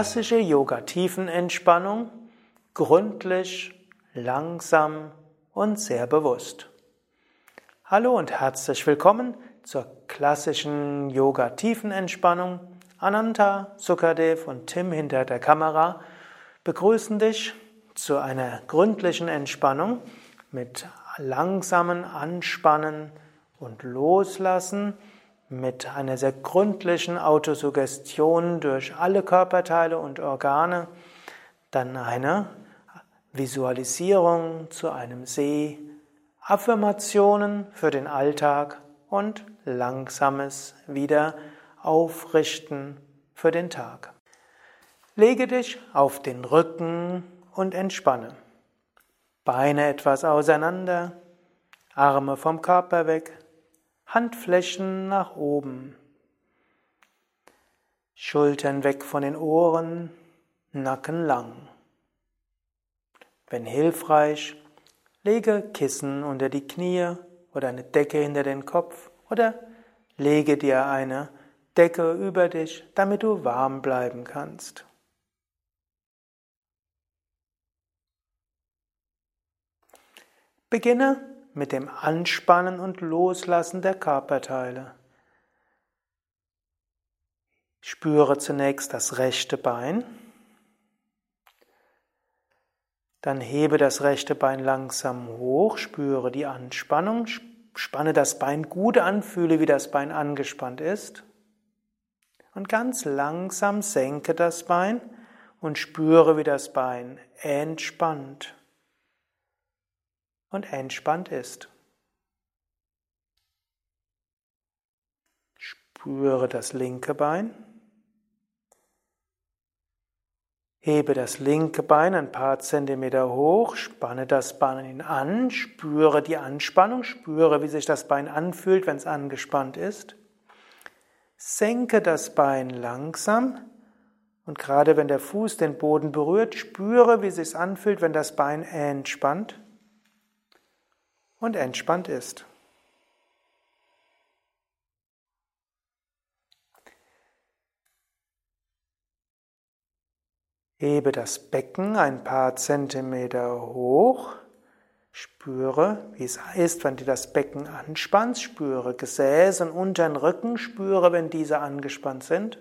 klassische Yoga-Tiefenentspannung gründlich, langsam und sehr bewusst. Hallo und herzlich willkommen zur klassischen Yoga-Tiefenentspannung. Ananta, Sukadev und Tim hinter der Kamera begrüßen dich zu einer gründlichen Entspannung mit langsamen Anspannen und Loslassen mit einer sehr gründlichen Autosuggestion durch alle Körperteile und Organe, dann eine Visualisierung zu einem See, Affirmationen für den Alltag und langsames Wieder aufrichten für den Tag. Lege dich auf den Rücken und entspanne. Beine etwas auseinander, Arme vom Körper weg, Handflächen nach oben. Schultern weg von den Ohren, Nacken lang. Wenn hilfreich, lege Kissen unter die Knie oder eine Decke hinter den Kopf oder lege dir eine Decke über dich, damit du warm bleiben kannst. Beginne mit dem Anspannen und Loslassen der Körperteile. Spüre zunächst das rechte Bein. Dann hebe das rechte Bein langsam hoch, spüre die Anspannung, spanne das Bein gut an, fühle, wie das Bein angespannt ist. Und ganz langsam senke das Bein und spüre, wie das Bein entspannt und entspannt ist. Spüre das linke Bein. Hebe das linke Bein ein paar Zentimeter hoch, spanne das Bein an, spüre die Anspannung, spüre, wie sich das Bein anfühlt, wenn es angespannt ist. Senke das Bein langsam und gerade wenn der Fuß den Boden berührt, spüre, wie es sich anfühlt, wenn das Bein entspannt und entspannt ist. Hebe das Becken ein paar Zentimeter hoch. Spüre, wie es ist, wenn du das Becken anspannst. Spüre Gesäß und unteren Rücken. Spüre, wenn diese angespannt sind.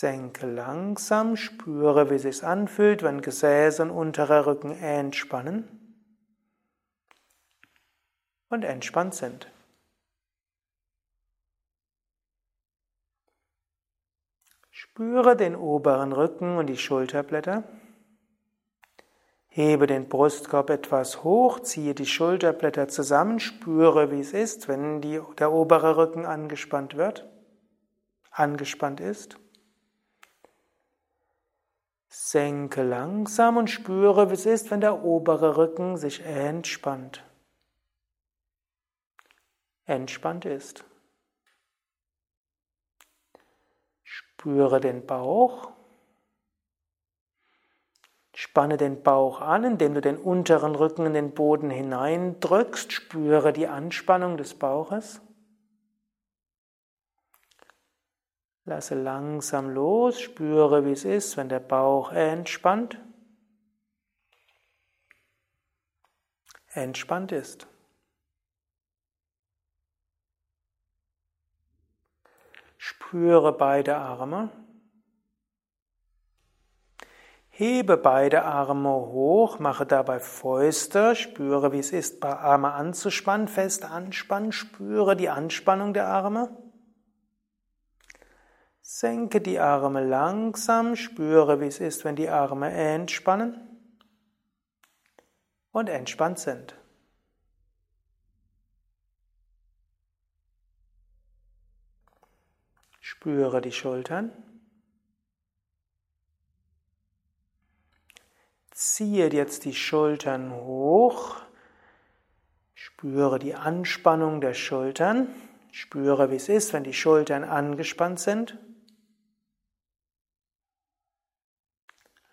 Senke langsam, spüre, wie es sich anfühlt, wenn Gesäß und unterer Rücken entspannen und entspannt sind. Spüre den oberen Rücken und die Schulterblätter. Hebe den Brustkorb etwas hoch, ziehe die Schulterblätter zusammen, spüre, wie es ist, wenn die, der obere Rücken angespannt wird, angespannt ist. Senke langsam und spüre, wie es ist, wenn der obere Rücken sich entspannt. Entspannt ist. Spüre den Bauch. Spanne den Bauch an, indem du den unteren Rücken in den Boden hineindrückst. Spüre die Anspannung des Bauches. Lasse langsam los, spüre, wie es ist, wenn der Bauch entspannt, entspannt ist. Spüre beide Arme. Hebe beide Arme hoch, mache dabei Fäuste, spüre, wie es ist, Arme anzuspannen, fest anspannen, spüre die Anspannung der Arme. Senke die Arme langsam, spüre, wie es ist, wenn die Arme entspannen und entspannt sind. Spüre die Schultern. Ziehe jetzt die Schultern hoch. Spüre die Anspannung der Schultern. Spüre, wie es ist, wenn die Schultern angespannt sind.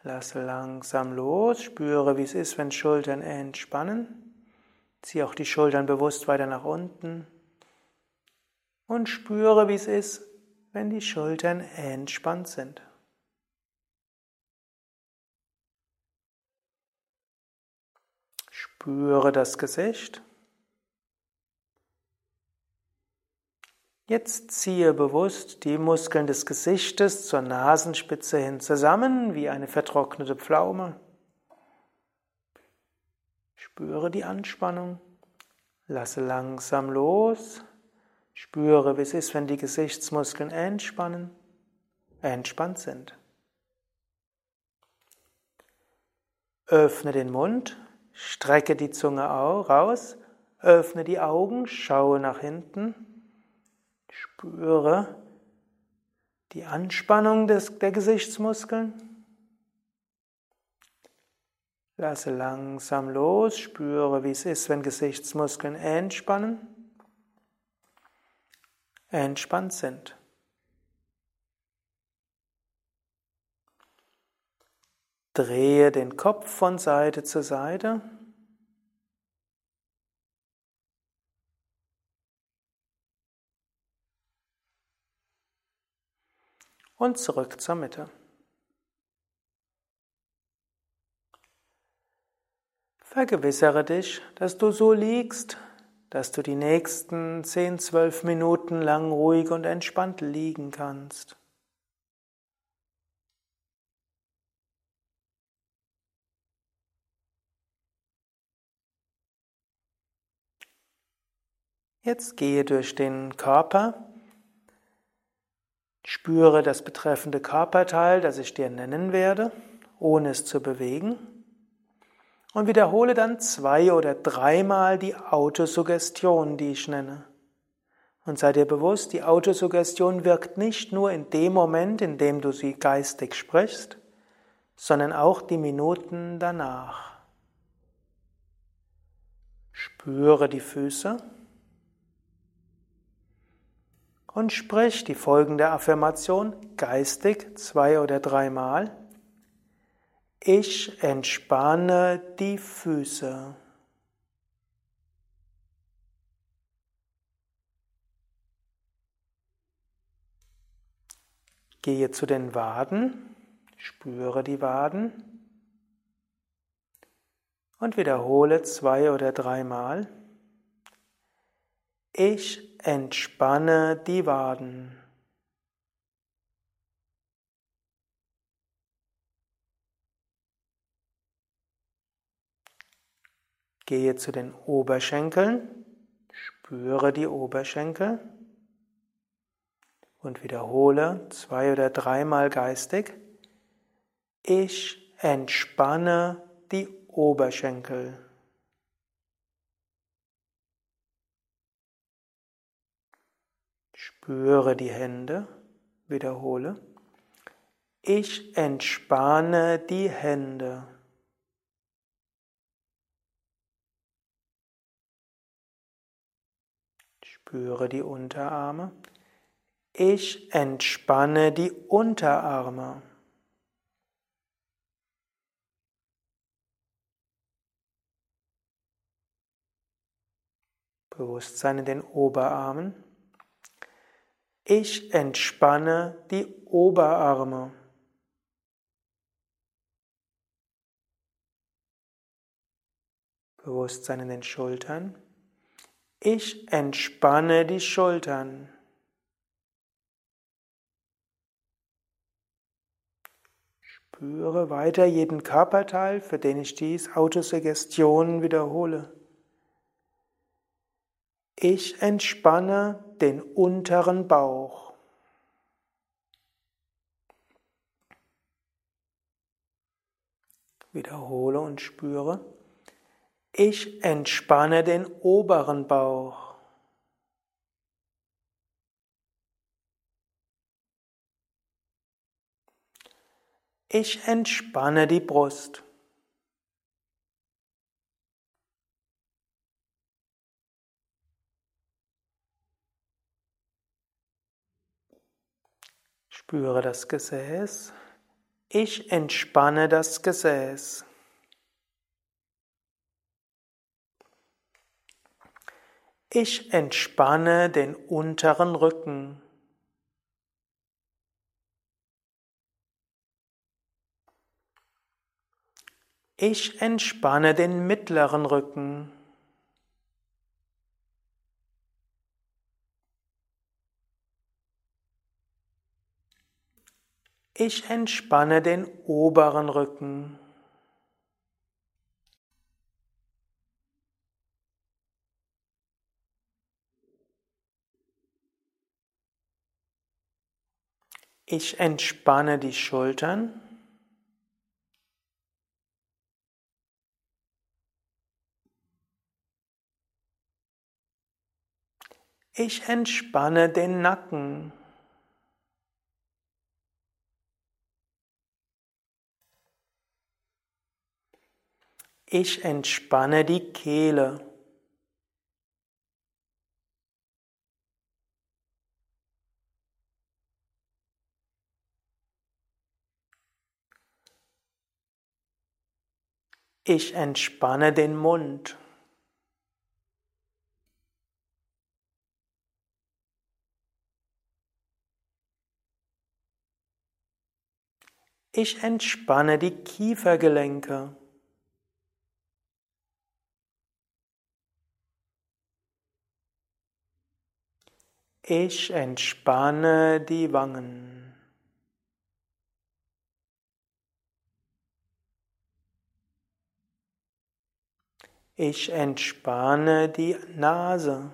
Lasse langsam los, spüre, wie es ist, wenn Schultern entspannen. Ziehe auch die Schultern bewusst weiter nach unten. Und spüre, wie es ist, wenn die Schultern entspannt sind. Spüre das Gesicht. Jetzt ziehe bewusst die Muskeln des Gesichtes zur Nasenspitze hin zusammen wie eine vertrocknete Pflaume. Spüre die Anspannung. Lasse langsam los. Spüre, wie es ist, wenn die Gesichtsmuskeln entspannen, entspannt sind. Öffne den Mund, strecke die Zunge raus, öffne die Augen, schaue nach hinten, spüre die Anspannung des, der Gesichtsmuskeln. Lasse langsam los, spüre, wie es ist, wenn Gesichtsmuskeln entspannen entspannt sind. Drehe den Kopf von Seite zu Seite. Und zurück zur Mitte. Vergewissere dich, dass du so liegst, dass du die nächsten 10, 12 Minuten lang ruhig und entspannt liegen kannst. Jetzt gehe durch den Körper, spüre das betreffende Körperteil, das ich dir nennen werde, ohne es zu bewegen und wiederhole dann zwei oder dreimal die Autosuggestion, die ich nenne. Und sei dir bewusst, die Autosuggestion wirkt nicht nur in dem Moment, in dem du sie geistig sprichst, sondern auch die Minuten danach. Spüre die Füße und sprich die folgende Affirmation geistig zwei oder dreimal. Ich entspanne die Füße. Gehe zu den Waden, spüre die Waden und wiederhole zwei oder dreimal. Ich entspanne die Waden. Gehe zu den Oberschenkeln, spüre die Oberschenkel und wiederhole zwei oder dreimal geistig. Ich entspanne die Oberschenkel. Spüre die Hände, wiederhole. Ich entspanne die Hände. Spüre die Unterarme. Ich entspanne die Unterarme. Bewusstsein in den Oberarmen. Ich entspanne die Oberarme. Bewusstsein in den Schultern. Ich entspanne die Schultern. Spüre weiter jeden Körperteil, für den ich dies Autosuggestion wiederhole. Ich entspanne den unteren Bauch. Wiederhole und spüre. Ich entspanne den oberen Bauch. Ich entspanne die Brust. Spüre das Gesäß. Ich entspanne das Gesäß. Ich entspanne den unteren Rücken. Ich entspanne den mittleren Rücken. Ich entspanne den oberen Rücken. Ich entspanne die Schultern. Ich entspanne den Nacken. Ich entspanne die Kehle. Ich entspanne den Mund. Ich entspanne die Kiefergelenke. Ich entspanne die Wangen. Ich entspanne die Nase.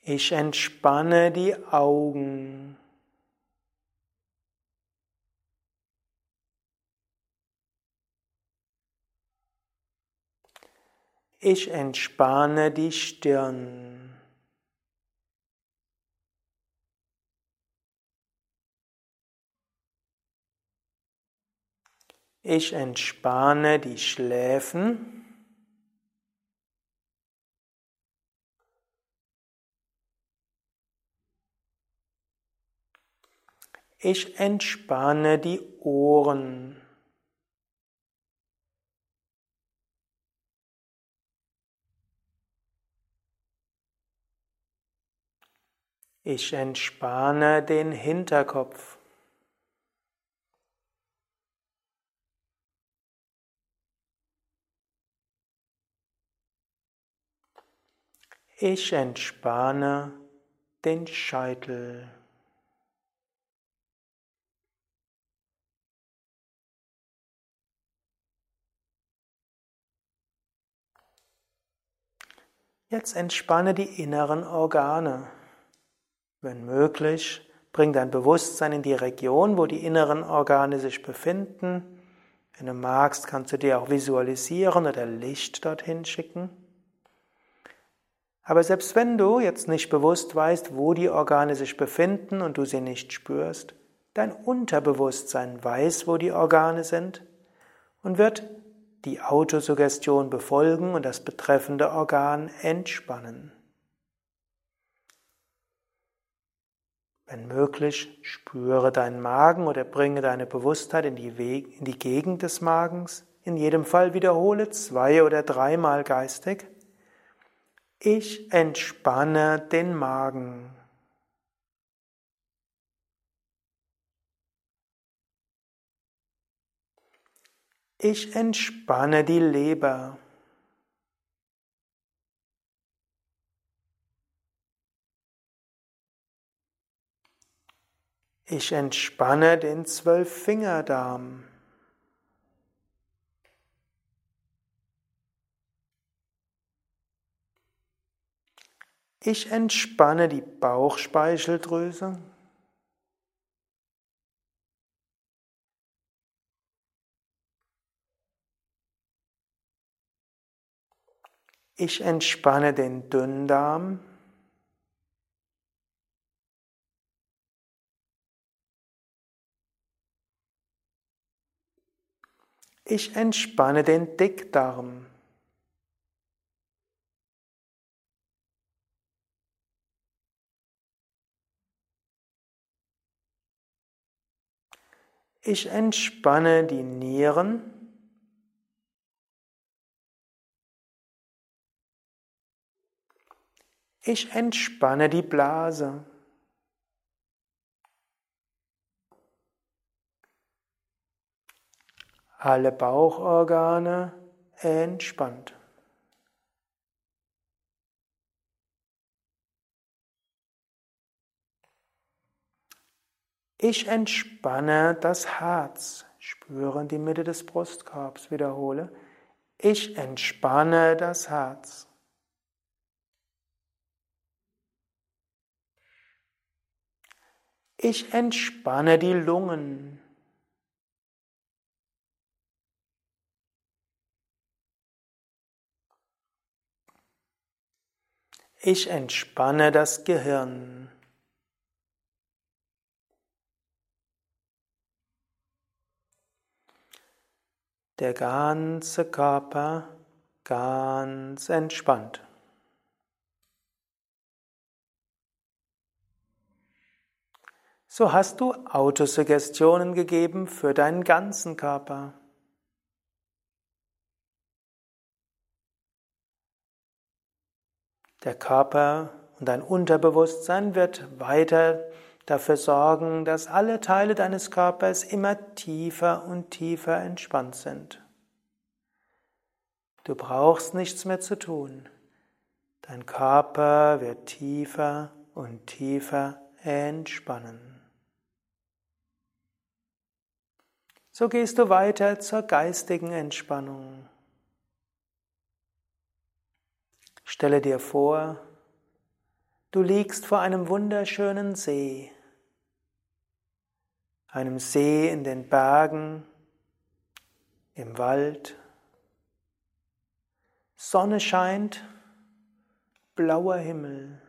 Ich entspanne die Augen. Ich entspanne die Stirn. Ich entspanne die Schläfen. Ich entspanne die Ohren. Ich entspanne den Hinterkopf. Ich entspanne den Scheitel. Jetzt entspanne die inneren Organe. Wenn möglich, bring dein Bewusstsein in die Region, wo die inneren Organe sich befinden. Wenn du magst, kannst du dir auch visualisieren oder Licht dorthin schicken. Aber selbst wenn du jetzt nicht bewusst weißt, wo die Organe sich befinden und du sie nicht spürst, dein Unterbewusstsein weiß, wo die Organe sind und wird die Autosuggestion befolgen und das betreffende Organ entspannen. Wenn möglich, spüre deinen Magen oder bringe deine Bewusstheit in die, Weg, in die Gegend des Magens. In jedem Fall wiederhole zwei oder dreimal geistig. Ich entspanne den Magen. Ich entspanne die Leber. Ich entspanne den Zwölffingerdarm. Ich entspanne die Bauchspeicheldrüse. Ich entspanne den Dünndarm. Ich entspanne den Dickdarm. Ich entspanne die Nieren. Ich entspanne die Blase. Alle Bauchorgane entspannt. Ich entspanne das Herz. Spüre in die Mitte des Brustkorbs. Wiederhole. Ich entspanne das Herz. Ich entspanne die Lungen. Ich entspanne das Gehirn. Der ganze Körper ganz entspannt. So hast du Autosuggestionen gegeben für deinen ganzen Körper. Der Körper und dein Unterbewusstsein wird weiter dafür sorgen, dass alle Teile deines Körpers immer tiefer und tiefer entspannt sind. Du brauchst nichts mehr zu tun. Dein Körper wird tiefer und tiefer entspannen. So gehst du weiter zur geistigen Entspannung. Stelle dir vor, du liegst vor einem wunderschönen See, einem See in den Bergen, im Wald. Sonne scheint, blauer Himmel.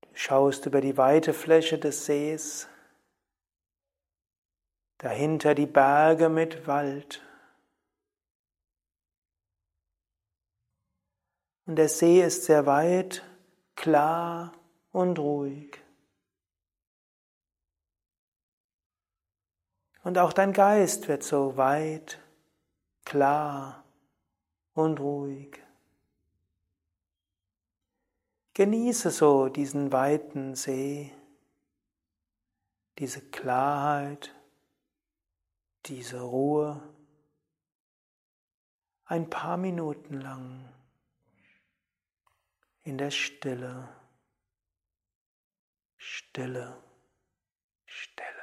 Du schaust über die weite Fläche des Sees, dahinter die Berge mit Wald. Und der See ist sehr weit, klar und ruhig. Und auch dein Geist wird so weit, klar und ruhig. Genieße so diesen weiten See, diese Klarheit, diese Ruhe ein paar Minuten lang in der Stille. Stille. Stille.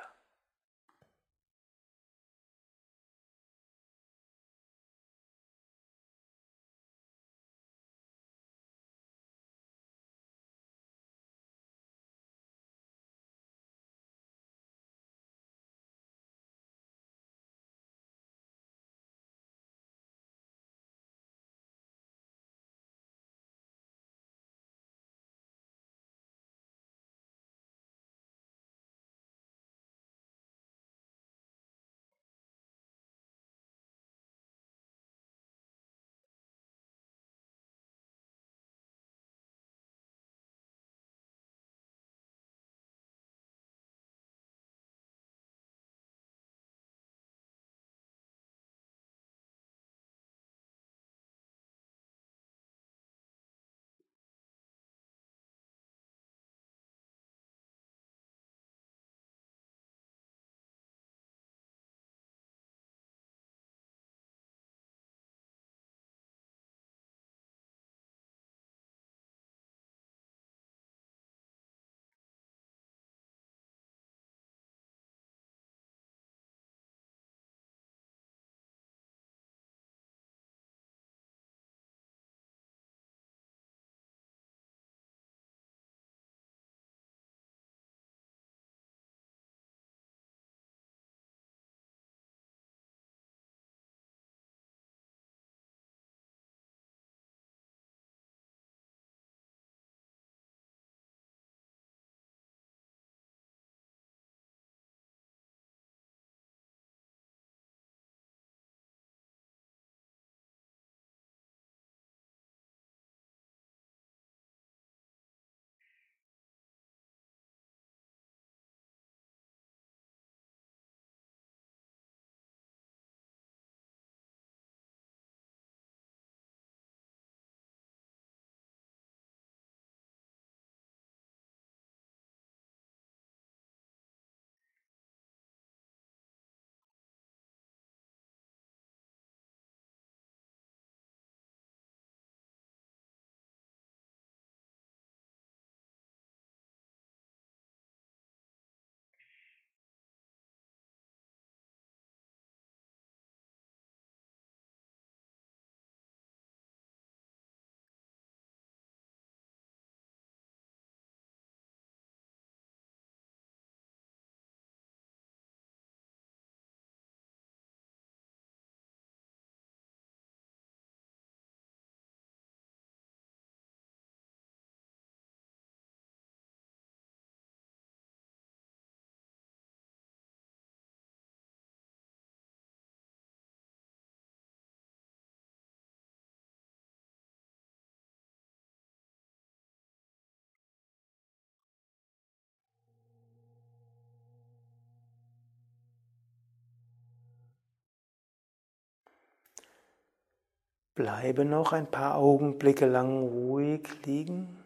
Bleibe noch ein paar Augenblicke lang ruhig liegen.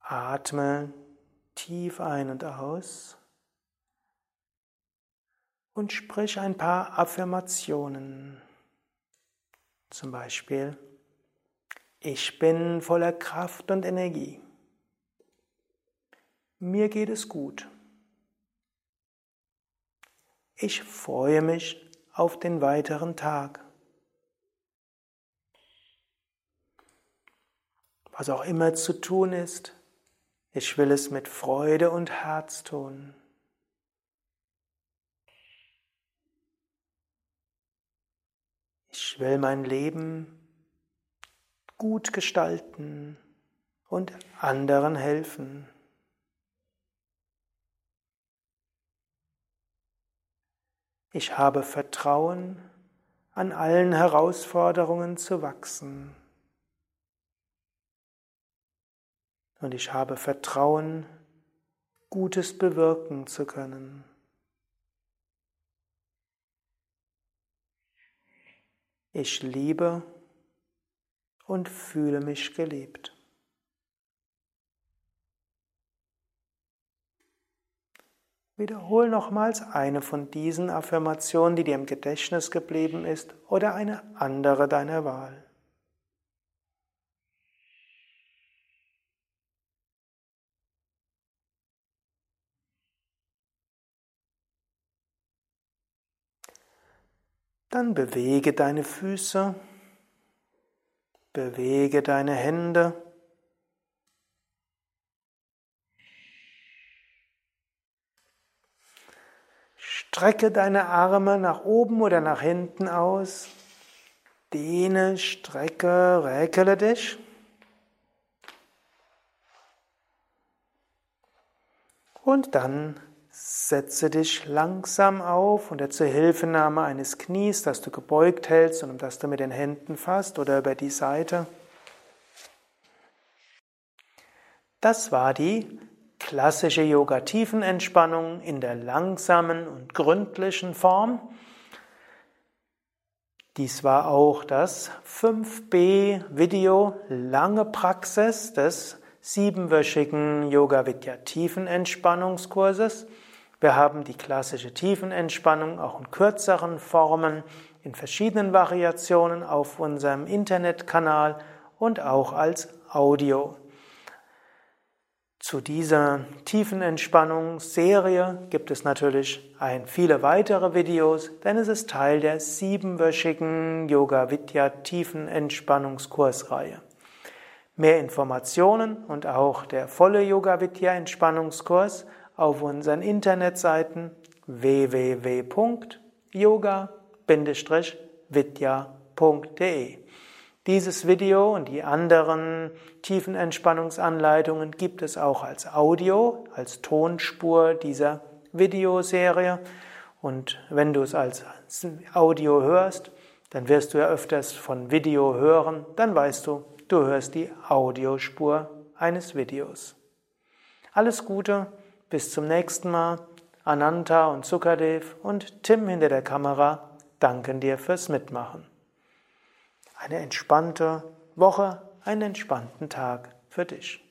Atme tief ein und aus und sprich ein paar Affirmationen. Zum Beispiel, ich bin voller Kraft und Energie. Mir geht es gut. Ich freue mich auf den weiteren Tag. Was auch immer zu tun ist, ich will es mit Freude und Herz tun. Ich will mein Leben gut gestalten und anderen helfen. Ich habe Vertrauen, an allen Herausforderungen zu wachsen. Und ich habe Vertrauen, Gutes bewirken zu können. Ich liebe und fühle mich geliebt. Wiederhol nochmals eine von diesen Affirmationen, die dir im Gedächtnis geblieben ist, oder eine andere deiner Wahl. Dann bewege deine Füße, bewege deine Hände. Strecke deine Arme nach oben oder nach hinten aus. Dehne, strecke, räkele dich. Und dann setze dich langsam auf unter Zuhilfenahme eines Knies, das du gebeugt hältst und um das du mit den Händen fasst oder über die Seite. Das war die klassische Yoga-Tiefenentspannung in der langsamen und gründlichen Form. Dies war auch das 5b-Video Lange Praxis des siebenwöchigen Yoga Vidya Tiefenentspannungskurses. Wir haben die klassische Tiefenentspannung auch in kürzeren Formen, in verschiedenen Variationen auf unserem Internetkanal und auch als Audio. Zu dieser tiefen Entspannungsserie gibt es natürlich ein, viele weitere Videos, denn es ist Teil der siebenwöchigen Yoga Vidya tiefen Entspannungskursreihe. Mehr Informationen und auch der volle Yoga Vidya Entspannungskurs auf unseren Internetseiten www.yoga-vidya.de. Dieses Video und die anderen tiefen Entspannungsanleitungen gibt es auch als Audio, als Tonspur dieser Videoserie. Und wenn du es als Audio hörst, dann wirst du ja öfters von Video hören, dann weißt du, du hörst die Audiospur eines Videos. Alles Gute, bis zum nächsten Mal. Ananta und Sukadev und Tim hinter der Kamera danken dir fürs Mitmachen eine entspannte Woche, einen entspannten Tag für dich.